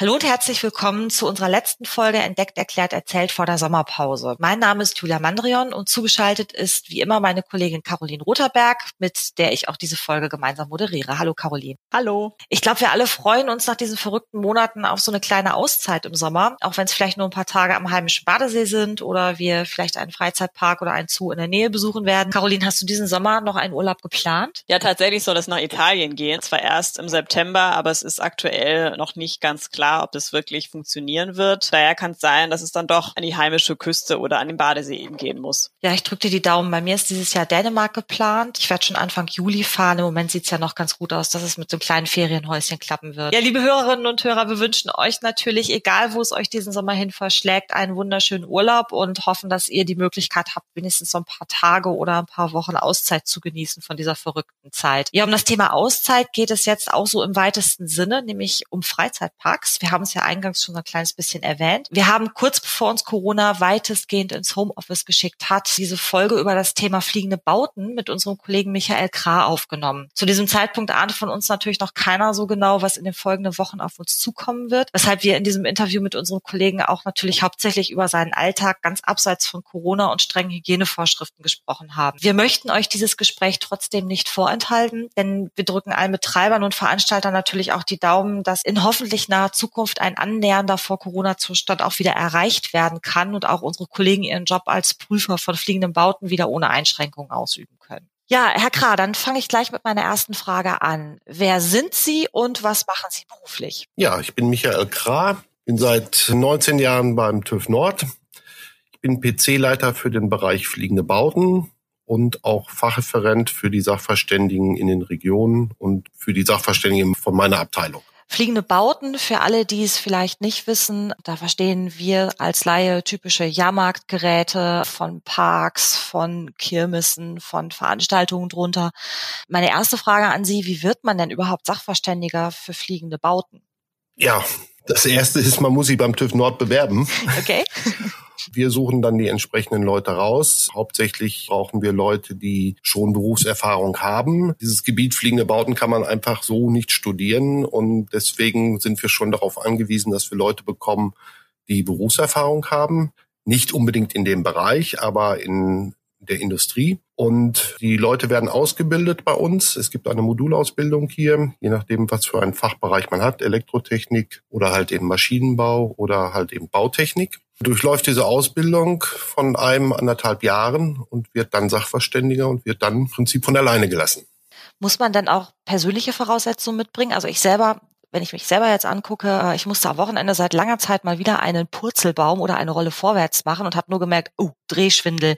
Hallo und herzlich willkommen zu unserer letzten Folge Entdeckt, Erklärt, Erzählt vor der Sommerpause. Mein Name ist Julia Mandrion und zugeschaltet ist wie immer meine Kollegin Caroline Rotherberg, mit der ich auch diese Folge gemeinsam moderiere. Hallo Caroline. Hallo. Ich glaube, wir alle freuen uns nach diesen verrückten Monaten auf so eine kleine Auszeit im Sommer, auch wenn es vielleicht nur ein paar Tage am heimischen Badesee sind oder wir vielleicht einen Freizeitpark oder einen Zoo in der Nähe besuchen werden. Caroline, hast du diesen Sommer noch einen Urlaub geplant? Ja, tatsächlich soll es nach Italien gehen. Zwar erst im September, aber es ist aktuell noch nicht ganz klar klar, ob das wirklich funktionieren wird. Daher kann es sein, dass es dann doch an die heimische Küste oder an den Badesee eben gehen muss. Ja, ich drücke dir die Daumen. Bei mir ist dieses Jahr Dänemark geplant. Ich werde schon Anfang Juli fahren. Im Moment sieht es ja noch ganz gut aus, dass es mit so einem kleinen Ferienhäuschen klappen wird. Ja, liebe Hörerinnen und Hörer, wir wünschen euch natürlich, egal wo es euch diesen Sommer hin verschlägt, einen wunderschönen Urlaub und hoffen, dass ihr die Möglichkeit habt, wenigstens so ein paar Tage oder ein paar Wochen Auszeit zu genießen von dieser verrückten Zeit. Ja, um das Thema Auszeit geht es jetzt auch so im weitesten Sinne, nämlich um Freizeitparks. Wir haben es ja eingangs schon ein kleines bisschen erwähnt. Wir haben kurz bevor uns Corona weitestgehend ins Homeoffice geschickt hat, diese Folge über das Thema fliegende Bauten mit unserem Kollegen Michael Krah aufgenommen. Zu diesem Zeitpunkt ahnte von uns natürlich noch keiner so genau, was in den folgenden Wochen auf uns zukommen wird, weshalb wir in diesem Interview mit unserem Kollegen auch natürlich hauptsächlich über seinen Alltag ganz abseits von Corona und strengen Hygienevorschriften gesprochen haben. Wir möchten euch dieses Gespräch trotzdem nicht vorenthalten, denn wir drücken allen Betreibern und Veranstaltern natürlich auch die Daumen, dass in hoffentlich naher Zukunft Zukunft ein annähernder Vor-Corona-Zustand auch wieder erreicht werden kann und auch unsere Kollegen ihren Job als Prüfer von fliegenden Bauten wieder ohne Einschränkungen ausüben können. Ja, Herr Krah, dann fange ich gleich mit meiner ersten Frage an. Wer sind Sie und was machen Sie beruflich? Ja, ich bin Michael Krah, bin seit 19 Jahren beim TÜV Nord. Ich bin PC-Leiter für den Bereich fliegende Bauten und auch Fachreferent für die Sachverständigen in den Regionen und für die Sachverständigen von meiner Abteilung. Fliegende Bauten, für alle, die es vielleicht nicht wissen, da verstehen wir als Laie typische Jahrmarktgeräte von Parks, von Kirmessen, von Veranstaltungen drunter. Meine erste Frage an Sie, wie wird man denn überhaupt Sachverständiger für fliegende Bauten? Ja, das erste ist, man muss sich beim TÜV Nord bewerben. Okay. Wir suchen dann die entsprechenden Leute raus. Hauptsächlich brauchen wir Leute, die schon Berufserfahrung haben. Dieses Gebiet fliegende Bauten kann man einfach so nicht studieren und deswegen sind wir schon darauf angewiesen, dass wir Leute bekommen, die Berufserfahrung haben. Nicht unbedingt in dem Bereich, aber in der Industrie. Und die Leute werden ausgebildet bei uns. Es gibt eine Modulausbildung hier, je nachdem, was für einen Fachbereich man hat, Elektrotechnik oder halt eben Maschinenbau oder halt eben Bautechnik. Durchläuft diese Ausbildung von einem anderthalb Jahren und wird dann Sachverständiger und wird dann im Prinzip von alleine gelassen. Muss man denn auch persönliche Voraussetzungen mitbringen? Also ich selber wenn ich mich selber jetzt angucke, äh, ich musste am Wochenende seit langer Zeit mal wieder einen Purzelbaum oder eine Rolle vorwärts machen und habe nur gemerkt, oh, Drehschwindel.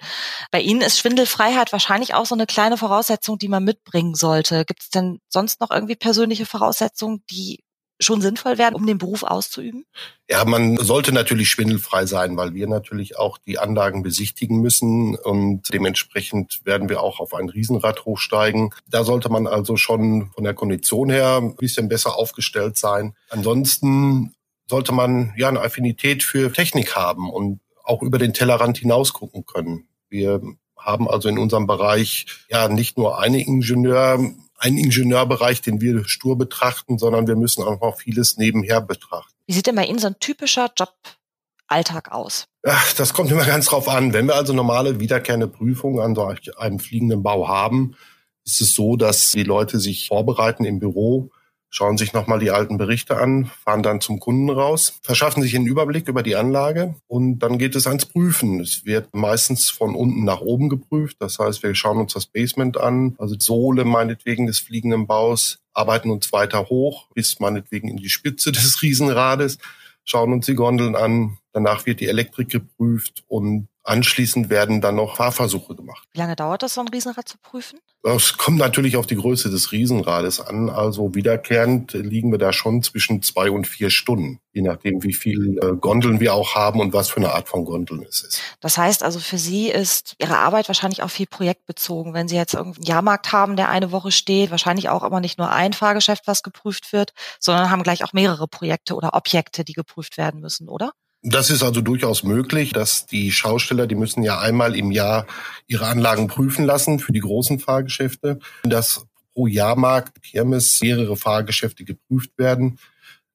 Bei Ihnen ist Schwindelfreiheit wahrscheinlich auch so eine kleine Voraussetzung, die man mitbringen sollte. Gibt es denn sonst noch irgendwie persönliche Voraussetzungen, die schon sinnvoll werden, um den Beruf auszuüben? Ja, man sollte natürlich schwindelfrei sein, weil wir natürlich auch die Anlagen besichtigen müssen und dementsprechend werden wir auch auf ein Riesenrad hochsteigen. Da sollte man also schon von der Kondition her ein bisschen besser aufgestellt sein. Ansonsten sollte man ja eine Affinität für Technik haben und auch über den Tellerrand hinaus gucken können. Wir haben also in unserem Bereich ja nicht nur eine Ingenieur ein Ingenieurbereich, den wir stur betrachten, sondern wir müssen auch noch vieles nebenher betrachten. Wie sieht denn bei Ihnen so ein typischer Joballtag aus? Ach, das kommt immer ganz drauf an. Wenn wir also normale wiederkehrende Prüfungen an so einem fliegenden Bau haben, ist es so, dass die Leute sich vorbereiten im Büro, schauen sich nochmal die alten Berichte an, fahren dann zum Kunden raus, verschaffen sich einen Überblick über die Anlage und dann geht es ans Prüfen. Es wird meistens von unten nach oben geprüft. Das heißt, wir schauen uns das Basement an, also die Sohle meinetwegen des fliegenden Baus, arbeiten uns weiter hoch bis meinetwegen in die Spitze des Riesenrades, schauen uns die Gondeln an. Danach wird die Elektrik geprüft und Anschließend werden dann noch Fahrversuche gemacht. Wie lange dauert das, so ein Riesenrad zu prüfen? Das kommt natürlich auf die Größe des Riesenrades an. Also wiederkehrend liegen wir da schon zwischen zwei und vier Stunden, je nachdem, wie viel äh, Gondeln wir auch haben und was für eine Art von Gondeln es ist. Das heißt also, für Sie ist Ihre Arbeit wahrscheinlich auch viel projektbezogen. Wenn Sie jetzt irgendeinen Jahrmarkt haben, der eine Woche steht, wahrscheinlich auch immer nicht nur ein Fahrgeschäft, was geprüft wird, sondern haben gleich auch mehrere Projekte oder Objekte, die geprüft werden müssen, oder? Das ist also durchaus möglich, dass die Schausteller, die müssen ja einmal im Jahr ihre Anlagen prüfen lassen für die großen Fahrgeschäfte, dass pro Jahrmarkt, Kirmes, mehrere Fahrgeschäfte geprüft werden.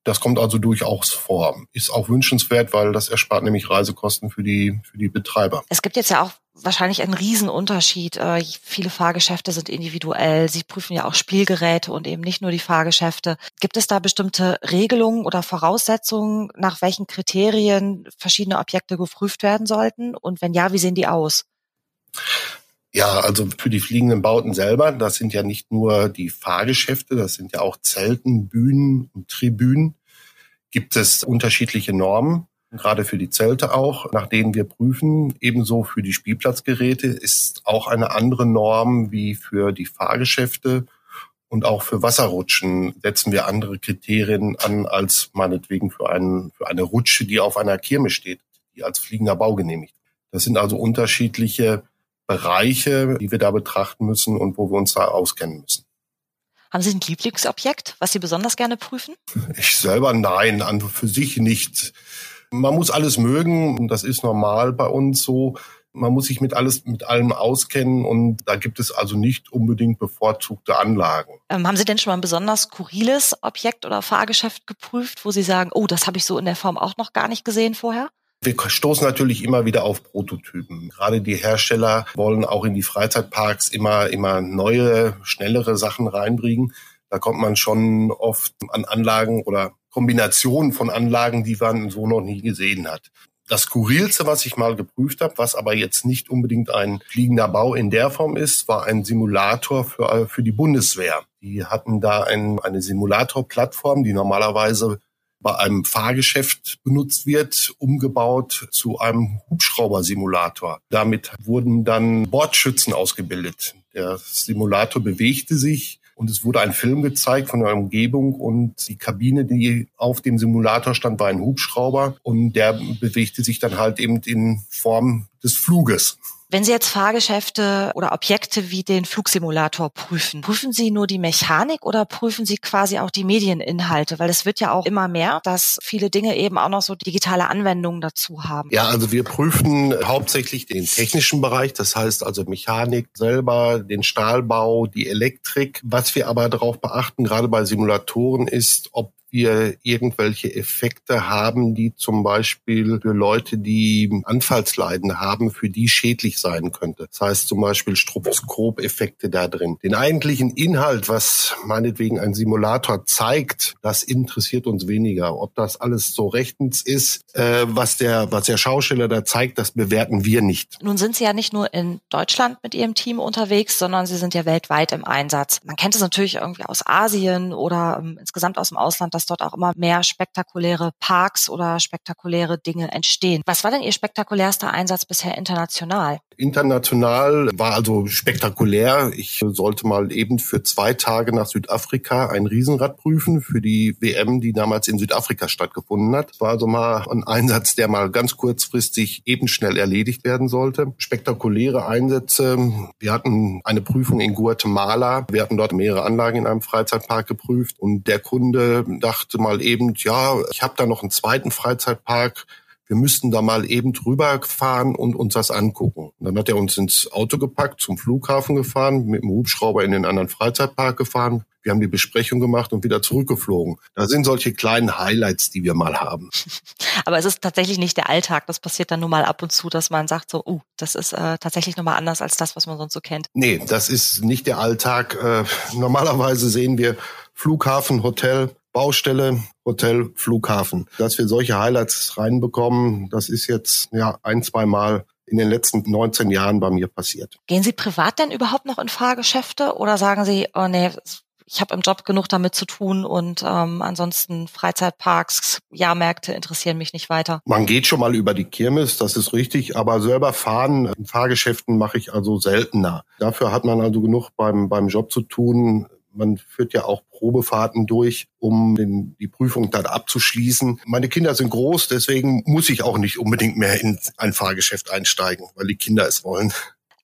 Das kommt also durchaus vor. Ist auch wünschenswert, weil das erspart nämlich Reisekosten für die, für die Betreiber. Es gibt jetzt ja auch wahrscheinlich einen Riesenunterschied. Äh, viele Fahrgeschäfte sind individuell. Sie prüfen ja auch Spielgeräte und eben nicht nur die Fahrgeschäfte. Gibt es da bestimmte Regelungen oder Voraussetzungen, nach welchen Kriterien verschiedene Objekte geprüft werden sollten? Und wenn ja, wie sehen die aus? Ja, also für die fliegenden Bauten selber, das sind ja nicht nur die Fahrgeschäfte, das sind ja auch Zelten, Bühnen und Tribünen, gibt es unterschiedliche Normen, gerade für die Zelte auch, nach denen wir prüfen. Ebenso für die Spielplatzgeräte ist auch eine andere Norm wie für die Fahrgeschäfte. Und auch für Wasserrutschen setzen wir andere Kriterien an als meinetwegen für, einen, für eine Rutsche, die auf einer Kirme steht, die als fliegender Bau genehmigt. Das sind also unterschiedliche Bereiche, die wir da betrachten müssen und wo wir uns da auskennen müssen. Haben Sie ein Lieblingsobjekt, was Sie besonders gerne prüfen? Ich selber nein, an für sich nicht. Man muss alles mögen, das ist normal bei uns so. Man muss sich mit alles, mit allem auskennen und da gibt es also nicht unbedingt bevorzugte Anlagen. Ähm, haben Sie denn schon mal ein besonders skurriles Objekt oder Fahrgeschäft geprüft, wo Sie sagen, oh, das habe ich so in der Form auch noch gar nicht gesehen vorher? Wir stoßen natürlich immer wieder auf Prototypen. Gerade die Hersteller wollen auch in die Freizeitparks immer, immer neue, schnellere Sachen reinbringen. Da kommt man schon oft an Anlagen oder Kombinationen von Anlagen, die man so noch nie gesehen hat. Das Skurrilste, was ich mal geprüft habe, was aber jetzt nicht unbedingt ein fliegender Bau in der Form ist, war ein Simulator für, für die Bundeswehr. Die hatten da ein, eine Simulatorplattform, die normalerweise bei einem Fahrgeschäft benutzt wird, umgebaut zu einem Hubschraubersimulator. Damit wurden dann Bordschützen ausgebildet. Der Simulator bewegte sich und es wurde ein Film gezeigt von der Umgebung und die Kabine, die auf dem Simulator stand, war ein Hubschrauber und der bewegte sich dann halt eben in Form des Fluges. Wenn Sie jetzt Fahrgeschäfte oder Objekte wie den Flugsimulator prüfen, prüfen Sie nur die Mechanik oder prüfen Sie quasi auch die Medieninhalte? Weil es wird ja auch immer mehr, dass viele Dinge eben auch noch so digitale Anwendungen dazu haben. Ja, also wir prüfen hauptsächlich den technischen Bereich, das heißt also Mechanik selber, den Stahlbau, die Elektrik. Was wir aber darauf beachten, gerade bei Simulatoren, ist, ob wir irgendwelche Effekte haben, die zum Beispiel für Leute, die Anfallsleiden haben, für die schädlich sein könnte. Das heißt zum Beispiel Stroboskop-Effekte da drin. Den eigentlichen Inhalt, was meinetwegen ein Simulator zeigt, das interessiert uns weniger. Ob das alles so rechtens ist, äh, was der, was der Schausteller da zeigt, das bewerten wir nicht. Nun sind Sie ja nicht nur in Deutschland mit Ihrem Team unterwegs, sondern Sie sind ja weltweit im Einsatz. Man kennt es natürlich irgendwie aus Asien oder ähm, insgesamt aus dem Ausland, dass dort auch immer mehr spektakuläre Parks oder spektakuläre Dinge entstehen. Was war denn Ihr spektakulärster Einsatz bisher international? International war also spektakulär. Ich sollte mal eben für zwei Tage nach Südafrika ein Riesenrad prüfen für die WM, die damals in Südafrika stattgefunden hat. War also mal ein Einsatz, der mal ganz kurzfristig eben schnell erledigt werden sollte. Spektakuläre Einsätze. Wir hatten eine Prüfung in Guatemala. Wir hatten dort mehrere Anlagen in einem Freizeitpark geprüft und der Kunde dachte mal eben, ja, ich habe da noch einen zweiten Freizeitpark wir müssten da mal eben drüber fahren und uns das angucken. Und dann hat er uns ins Auto gepackt, zum Flughafen gefahren, mit dem Hubschrauber in den anderen Freizeitpark gefahren. Wir haben die Besprechung gemacht und wieder zurückgeflogen. Da sind solche kleinen Highlights, die wir mal haben. Aber es ist tatsächlich nicht der Alltag. Das passiert dann nur mal ab und zu, dass man sagt so, uh, das ist äh, tatsächlich nochmal anders als das, was man sonst so kennt. Nee, das ist nicht der Alltag. Äh, normalerweise sehen wir Flughafen, Hotel, Baustelle, Hotel, Flughafen. Dass wir solche Highlights reinbekommen, das ist jetzt ja ein, zwei Mal in den letzten 19 Jahren bei mir passiert. Gehen Sie privat denn überhaupt noch in Fahrgeschäfte oder sagen Sie, oh nee, ich habe im Job genug damit zu tun und ähm, ansonsten Freizeitparks, Jahrmärkte interessieren mich nicht weiter. Man geht schon mal über die Kirmes, das ist richtig, aber selber fahren in Fahrgeschäften mache ich also seltener. Dafür hat man also genug beim, beim Job zu tun. Man führt ja auch Probefahrten durch, um den, die Prüfung dann abzuschließen. Meine Kinder sind groß, deswegen muss ich auch nicht unbedingt mehr in ein Fahrgeschäft einsteigen, weil die Kinder es wollen.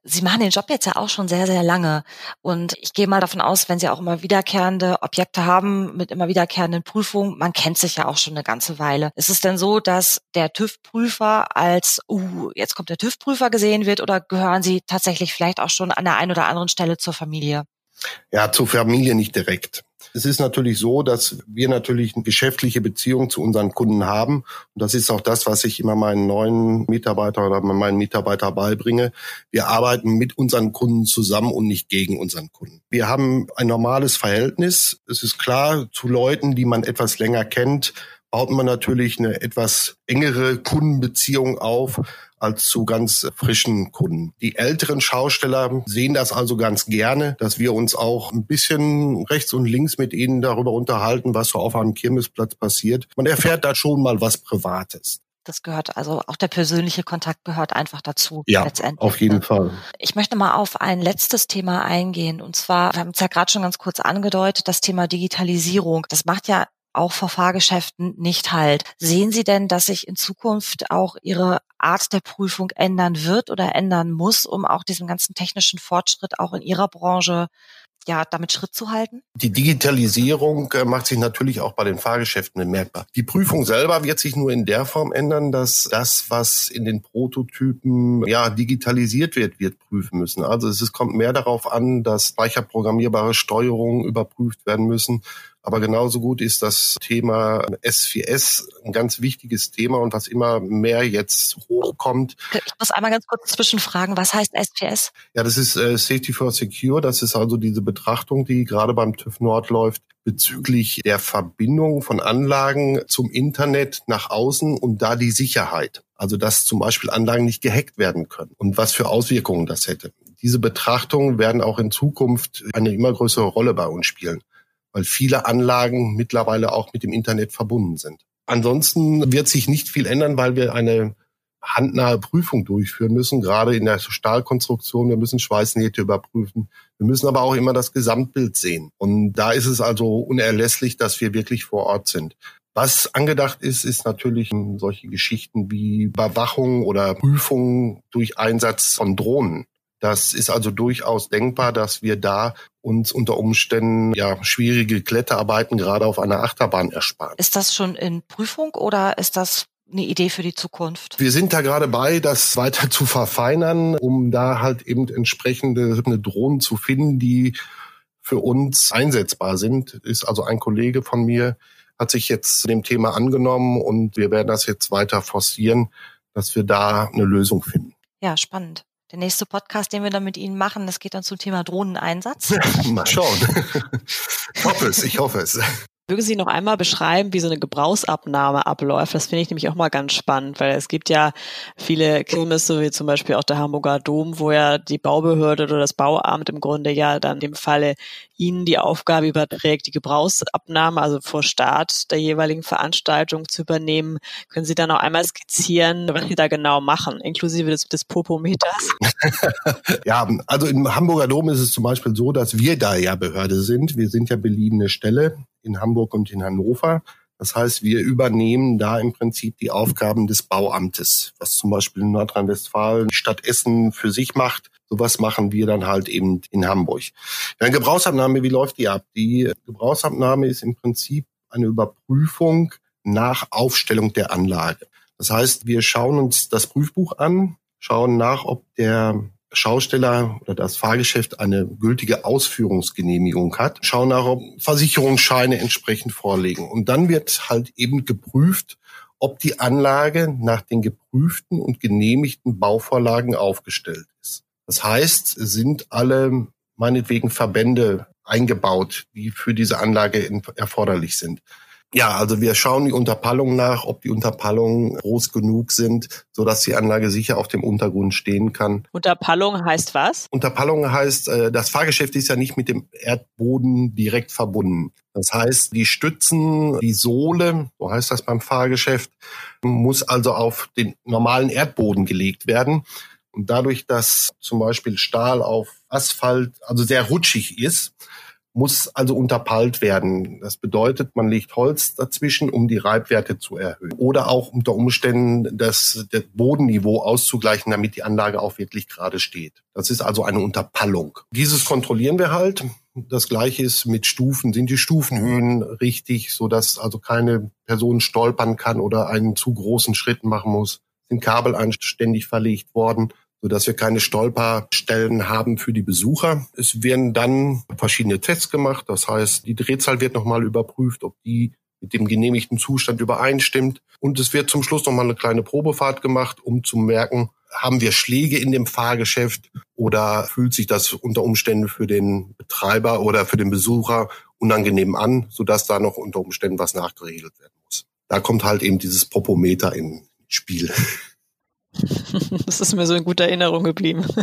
Sie machen den Job jetzt ja auch schon sehr, sehr lange. Und ich gehe mal davon aus, wenn Sie auch immer wiederkehrende Objekte haben mit immer wiederkehrenden Prüfungen, man kennt sich ja auch schon eine ganze Weile. Ist es denn so, dass der TÜV-Prüfer als, uh, jetzt kommt der TÜV-Prüfer gesehen wird oder gehören Sie tatsächlich vielleicht auch schon an der einen oder anderen Stelle zur Familie? Ja, zur Familie nicht direkt. Es ist natürlich so, dass wir natürlich eine geschäftliche Beziehung zu unseren Kunden haben. Und das ist auch das, was ich immer meinen neuen Mitarbeiter oder meinen Mitarbeiter beibringe. Wir arbeiten mit unseren Kunden zusammen und nicht gegen unseren Kunden. Wir haben ein normales Verhältnis. Es ist klar, zu Leuten, die man etwas länger kennt, baut man natürlich eine etwas engere Kundenbeziehung auf als zu ganz frischen Kunden. Die älteren Schausteller sehen das also ganz gerne, dass wir uns auch ein bisschen rechts und links mit ihnen darüber unterhalten, was so auf einem Kirmesplatz passiert. Man erfährt da schon mal was Privates. Das gehört, also auch der persönliche Kontakt gehört einfach dazu. Ja, letztendlich. auf jeden ne? Fall. Ich möchte mal auf ein letztes Thema eingehen. Und zwar, wir haben es ja gerade schon ganz kurz angedeutet, das Thema Digitalisierung. Das macht ja auch vor Fahrgeschäften nicht halt. Sehen Sie denn, dass sich in Zukunft auch Ihre Art der Prüfung ändern wird oder ändern muss, um auch diesem ganzen technischen Fortschritt auch in Ihrer Branche ja, damit Schritt zu halten? Die Digitalisierung äh, macht sich natürlich auch bei den Fahrgeschäften bemerkbar. Die Prüfung selber wird sich nur in der Form ändern, dass das, was in den Prototypen ja digitalisiert wird, wird prüfen müssen. Also es kommt mehr darauf an, dass speicherprogrammierbare Steuerungen überprüft werden müssen aber genauso gut ist das Thema S4S ein ganz wichtiges Thema und was immer mehr jetzt hochkommt. Ich muss einmal ganz kurz zwischenfragen, was heißt S4S? Ja, das ist äh, Safety for Secure. Das ist also diese Betrachtung, die gerade beim TÜV Nord läuft bezüglich der Verbindung von Anlagen zum Internet nach außen und da die Sicherheit. Also dass zum Beispiel Anlagen nicht gehackt werden können und was für Auswirkungen das hätte. Diese Betrachtungen werden auch in Zukunft eine immer größere Rolle bei uns spielen weil viele Anlagen mittlerweile auch mit dem Internet verbunden sind. Ansonsten wird sich nicht viel ändern, weil wir eine handnahe Prüfung durchführen müssen, gerade in der Stahlkonstruktion. Wir müssen Schweißnähte überprüfen. Wir müssen aber auch immer das Gesamtbild sehen. Und da ist es also unerlässlich, dass wir wirklich vor Ort sind. Was angedacht ist, ist natürlich solche Geschichten wie Überwachung oder Prüfung durch Einsatz von Drohnen. Das ist also durchaus denkbar, dass wir da uns unter Umständen ja schwierige Kletterarbeiten gerade auf einer Achterbahn ersparen. Ist das schon in Prüfung oder ist das eine Idee für die Zukunft? Wir sind da gerade bei, das weiter zu verfeinern, um da halt eben entsprechende Drohnen zu finden, die für uns einsetzbar sind. Ist also ein Kollege von mir, hat sich jetzt dem Thema angenommen und wir werden das jetzt weiter forcieren, dass wir da eine Lösung finden. Ja, spannend. Der nächste Podcast, den wir dann mit Ihnen machen, das geht dann zum Thema Drohneneinsatz. Mal schauen. ich hoffe es, ich hoffe es. Mögen Sie noch einmal beschreiben, wie so eine Gebrauchsabnahme abläuft? Das finde ich nämlich auch mal ganz spannend, weil es gibt ja viele Kirmesse, wie zum Beispiel auch der Hamburger Dom, wo ja die Baubehörde oder das Bauamt im Grunde ja dann in dem Falle Ihnen die Aufgabe überträgt, die Gebrauchsabnahme, also vor Start der jeweiligen Veranstaltung zu übernehmen. Können Sie da noch einmal skizzieren, was Sie da genau machen, inklusive des, des Popometers? ja, also im Hamburger Dom ist es zum Beispiel so, dass wir da ja Behörde sind. Wir sind ja beliehene Stelle in Hamburg und in Hannover. Das heißt, wir übernehmen da im Prinzip die Aufgaben des Bauamtes, was zum Beispiel in Nordrhein-Westfalen die Stadt Essen für sich macht. Sowas machen wir dann halt eben in Hamburg. Eine Gebrauchsabnahme, wie läuft die ab? Die Gebrauchsabnahme ist im Prinzip eine Überprüfung nach Aufstellung der Anlage. Das heißt, wir schauen uns das Prüfbuch an, schauen nach, ob der Schausteller oder das Fahrgeschäft eine gültige Ausführungsgenehmigung hat, schauen nach, ob Versicherungsscheine entsprechend vorlegen. Und dann wird halt eben geprüft, ob die Anlage nach den geprüften und genehmigten Bauvorlagen aufgestellt ist. Das heißt, sind alle meinetwegen Verbände eingebaut, die für diese Anlage erforderlich sind. Ja, also wir schauen die Unterpallung nach, ob die Unterpallungen groß genug sind, so dass die Anlage sicher auf dem Untergrund stehen kann. Unterpallung heißt was? Unterpallung heißt, äh, das Fahrgeschäft ist ja nicht mit dem Erdboden direkt verbunden. Das heißt, die Stützen, die Sohle, so heißt das beim Fahrgeschäft, muss also auf den normalen Erdboden gelegt werden. Und dadurch, dass zum Beispiel Stahl auf Asphalt also sehr rutschig ist, muss also unterpallt werden. Das bedeutet, man legt Holz dazwischen, um die Reibwerte zu erhöhen. Oder auch unter Umständen das, das Bodenniveau auszugleichen, damit die Anlage auch wirklich gerade steht. Das ist also eine Unterpallung. Dieses kontrollieren wir halt. Das gleiche ist mit Stufen. Sind die Stufenhöhen richtig, so dass also keine Person stolpern kann oder einen zu großen Schritt machen muss? Sind Kabel anständig verlegt worden? Sodass wir keine Stolperstellen haben für die Besucher. Es werden dann verschiedene Tests gemacht. Das heißt, die Drehzahl wird nochmal überprüft, ob die mit dem genehmigten Zustand übereinstimmt. Und es wird zum Schluss nochmal eine kleine Probefahrt gemacht, um zu merken, haben wir Schläge in dem Fahrgeschäft oder fühlt sich das unter Umständen für den Betreiber oder für den Besucher unangenehm an, sodass da noch unter Umständen was nachgeregelt werden muss. Da kommt halt eben dieses Popometer ins Spiel. Das ist mir so in guter Erinnerung geblieben.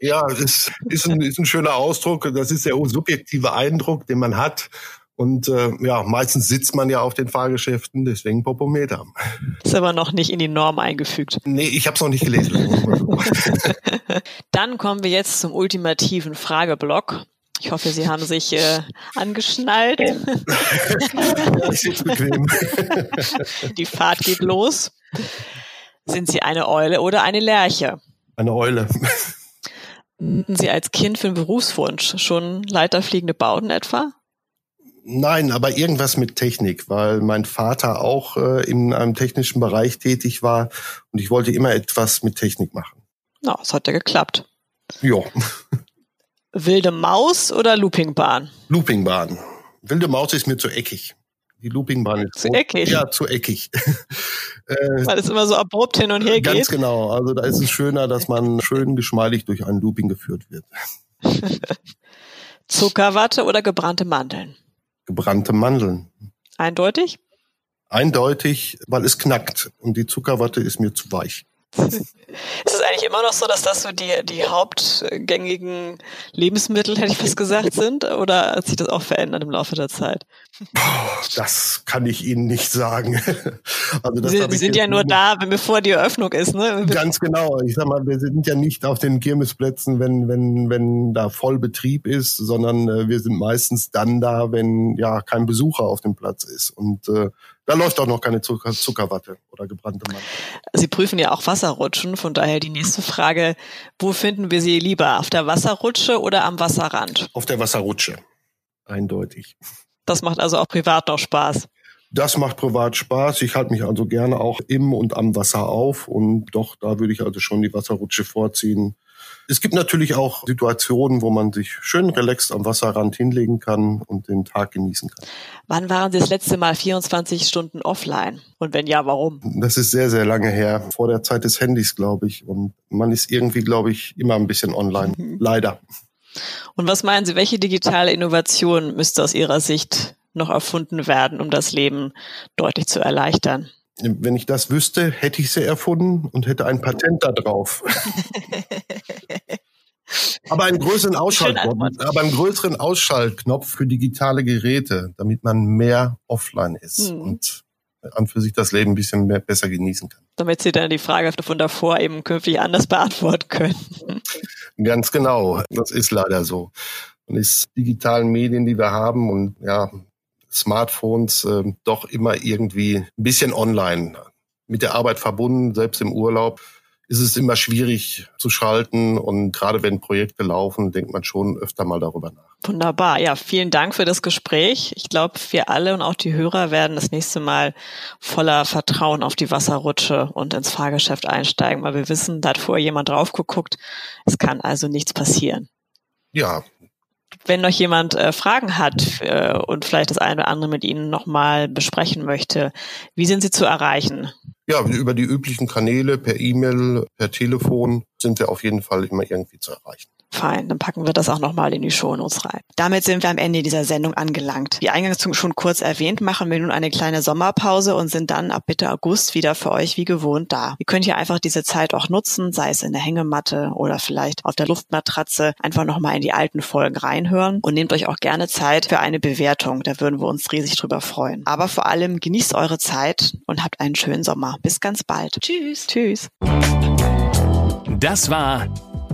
Ja, es ist, ein, ist ein schöner Ausdruck. Das ist der subjektive Eindruck, den man hat. Und äh, ja, meistens sitzt man ja auf den Fahrgeschäften, deswegen Popometer. Ist aber noch nicht in die Norm eingefügt. Nee, ich habe es noch nicht gelesen. Dann kommen wir jetzt zum ultimativen Frageblock. Ich hoffe, Sie haben sich äh, angeschnallt. Die Fahrt geht los. Sind Sie eine Eule oder eine Lerche? Eine Eule. Hatten Sie als Kind für einen Berufswunsch schon leiterfliegende Bauten etwa? Nein, aber irgendwas mit Technik, weil mein Vater auch äh, in einem technischen Bereich tätig war und ich wollte immer etwas mit Technik machen. Na, no, es hat ja geklappt. Ja. Wilde Maus oder Loopingbahn? Loopingbahn. Wilde Maus ist mir zu eckig. Die Loopingbahn ist zu eckig. Ja, zu eckig. äh, Weil es immer so abrupt hin und her ganz geht. Ganz genau. Also da ist es schöner, dass man schön geschmeidig durch ein Looping geführt wird. Zuckerwatte oder gebrannte Mandeln? Gebrannte Mandeln. Eindeutig? Eindeutig, weil es knackt und die Zuckerwatte ist mir zu weich. Ist es eigentlich immer noch so, dass das so die, die hauptgängigen Lebensmittel, hätte ich fast gesagt, sind? Oder hat sich das auch verändert im Laufe der Zeit? Das kann ich Ihnen nicht sagen. Also das Sie, Sie sind ja nur da, bevor die Eröffnung ist, ne? Ganz genau. Ich sag mal, wir sind ja nicht auf den Kirmesplätzen, wenn, wenn, wenn da Vollbetrieb ist, sondern äh, wir sind meistens dann da, wenn ja kein Besucher auf dem Platz ist. Und äh, da läuft auch noch keine Zucker, Zuckerwatte oder gebrannte Mandeln. Sie prüfen ja auch Wasserrutschen, von daher die nächste Frage, wo finden wir sie lieber, auf der Wasserrutsche oder am Wasserrand? Auf der Wasserrutsche, eindeutig. Das macht also auch privat noch Spaß. Das macht privat Spaß. Ich halte mich also gerne auch im und am Wasser auf und doch, da würde ich also schon die Wasserrutsche vorziehen. Es gibt natürlich auch Situationen, wo man sich schön relaxed am Wasserrand hinlegen kann und den Tag genießen kann. Wann waren Sie das letzte Mal 24 Stunden offline? Und wenn ja, warum? Das ist sehr, sehr lange her. Vor der Zeit des Handys, glaube ich. Und man ist irgendwie, glaube ich, immer ein bisschen online. Mhm. Leider. Und was meinen Sie, welche digitale Innovation müsste aus Ihrer Sicht noch erfunden werden, um das Leben deutlich zu erleichtern? Wenn ich das wüsste, hätte ich sie erfunden und hätte ein Patent da drauf. aber einen größeren Ausschaltknopf, aber einen größeren Ausschaltknopf für digitale Geräte, damit man mehr offline ist hm. und an für sich das Leben ein bisschen mehr, besser genießen kann. Damit Sie dann die Frage von davor eben künftig anders beantworten können. Ganz genau. Das ist leider so. Und ist digitalen Medien, die wir haben und ja, Smartphones äh, doch immer irgendwie ein bisschen online mit der Arbeit verbunden, selbst im Urlaub ist es immer schwierig zu schalten und gerade wenn Projekte laufen, denkt man schon öfter mal darüber nach. Wunderbar. Ja, vielen Dank für das Gespräch. Ich glaube, wir alle und auch die Hörer werden das nächste Mal voller Vertrauen auf die Wasserrutsche und ins Fahrgeschäft einsteigen, weil wir wissen, da hat vorher jemand drauf geguckt. Es kann also nichts passieren. Ja, wenn noch jemand äh, Fragen hat äh, und vielleicht das eine oder andere mit Ihnen nochmal besprechen möchte, wie sind Sie zu erreichen? Ja, über die üblichen Kanäle, per E-Mail, per Telefon sind wir auf jeden Fall immer irgendwie zu erreichen. Fein, dann packen wir das auch nochmal in die Shownotes rein. Damit sind wir am Ende dieser Sendung angelangt. Wie eingangs schon kurz erwähnt, machen wir nun eine kleine Sommerpause und sind dann ab Mitte August wieder für euch wie gewohnt da. Ihr könnt ja einfach diese Zeit auch nutzen, sei es in der Hängematte oder vielleicht auf der Luftmatratze, einfach nochmal in die alten Folgen reinhören und nehmt euch auch gerne Zeit für eine Bewertung. Da würden wir uns riesig drüber freuen. Aber vor allem genießt eure Zeit und habt einen schönen Sommer. Bis ganz bald. Tschüss. Tschüss. Das war